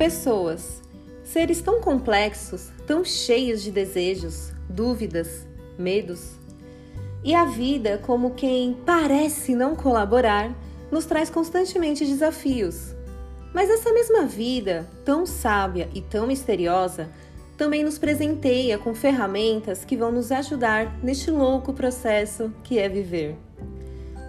pessoas. Seres tão complexos, tão cheios de desejos, dúvidas, medos. E a vida, como quem parece não colaborar, nos traz constantemente desafios. Mas essa mesma vida, tão sábia e tão misteriosa, também nos presenteia com ferramentas que vão nos ajudar neste louco processo que é viver.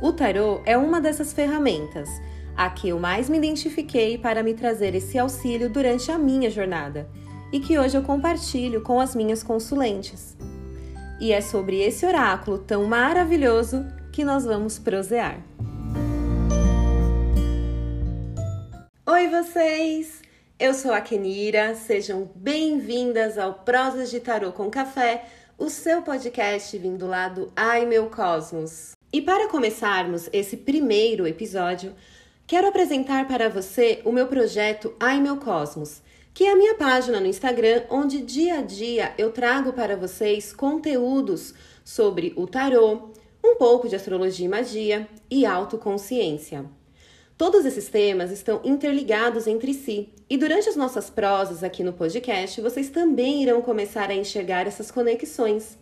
O tarô é uma dessas ferramentas, a que eu mais me identifiquei para me trazer esse auxílio durante a minha jornada e que hoje eu compartilho com as minhas consulentes. E é sobre esse oráculo tão maravilhoso que nós vamos prosear. Oi, vocês! Eu sou a Kenira, sejam bem-vindas ao Prosas de Tarô com Café, o seu podcast vindo lá do Ai Meu Cosmos. E para começarmos esse primeiro episódio, quero apresentar para você o meu projeto Ai Meu Cosmos, que é a minha página no Instagram, onde dia a dia eu trago para vocês conteúdos sobre o tarô, um pouco de astrologia e magia e autoconsciência. Todos esses temas estão interligados entre si, e durante as nossas prosas aqui no podcast, vocês também irão começar a enxergar essas conexões.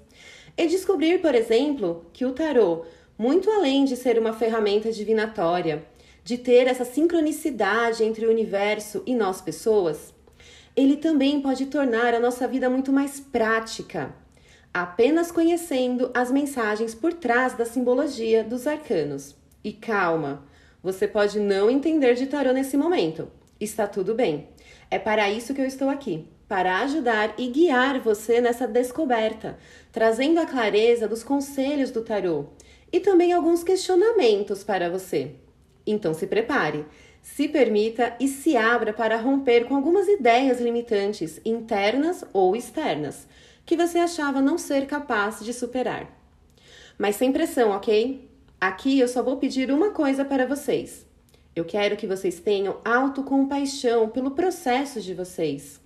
E descobrir, por exemplo, que o tarô muito além de ser uma ferramenta divinatória, de ter essa sincronicidade entre o universo e nós pessoas, ele também pode tornar a nossa vida muito mais prática, apenas conhecendo as mensagens por trás da simbologia dos arcanos. E calma, você pode não entender de tarô nesse momento. Está tudo bem. É para isso que eu estou aqui para ajudar e guiar você nessa descoberta, trazendo a clareza dos conselhos do tarô e também alguns questionamentos para você. Então se prepare, se permita e se abra para romper com algumas ideias limitantes, internas ou externas, que você achava não ser capaz de superar. Mas sem pressão, ok? Aqui eu só vou pedir uma coisa para vocês. Eu quero que vocês tenham autocompaixão pelo processo de vocês.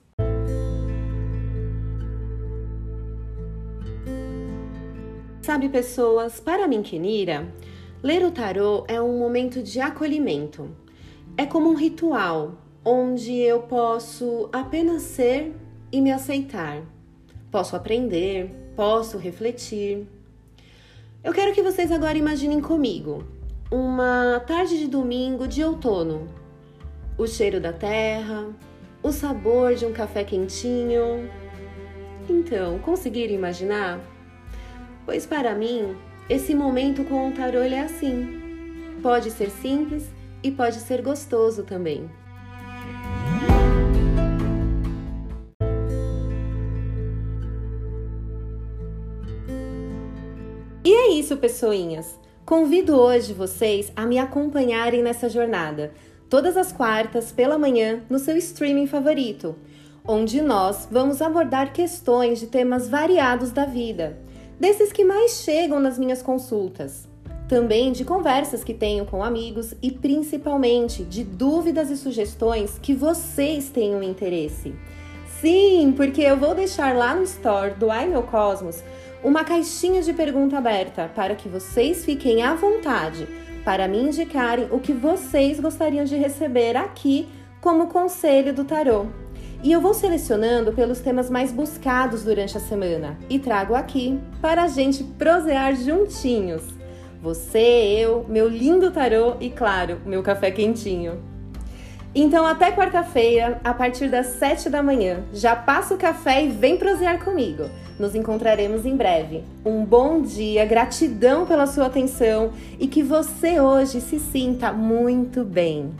Sabe, pessoas, para mim, Kenira, ler o tarô é um momento de acolhimento. É como um ritual onde eu posso apenas ser e me aceitar. Posso aprender, posso refletir. Eu quero que vocês agora imaginem comigo uma tarde de domingo de outono. O cheiro da terra, o sabor de um café quentinho. Então, conseguiram imaginar? Pois para mim, esse momento com o tarô é assim. Pode ser simples e pode ser gostoso também. E é isso, pessoinhas. Convido hoje vocês a me acompanharem nessa jornada, todas as quartas pela manhã no seu streaming favorito, onde nós vamos abordar questões de temas variados da vida desses que mais chegam nas minhas consultas. Também de conversas que tenho com amigos e principalmente de dúvidas e sugestões que vocês tenham interesse. Sim, porque eu vou deixar lá no store do Ai Meu Cosmos uma caixinha de pergunta aberta para que vocês fiquem à vontade para me indicarem o que vocês gostariam de receber aqui como conselho do tarô. E eu vou selecionando pelos temas mais buscados durante a semana e trago aqui para a gente prosear juntinhos. Você, eu, meu lindo tarô e, claro, meu café quentinho. Então, até quarta-feira, a partir das 7 da manhã, já passa o café e vem prosear comigo. Nos encontraremos em breve. Um bom dia, gratidão pela sua atenção e que você hoje se sinta muito bem.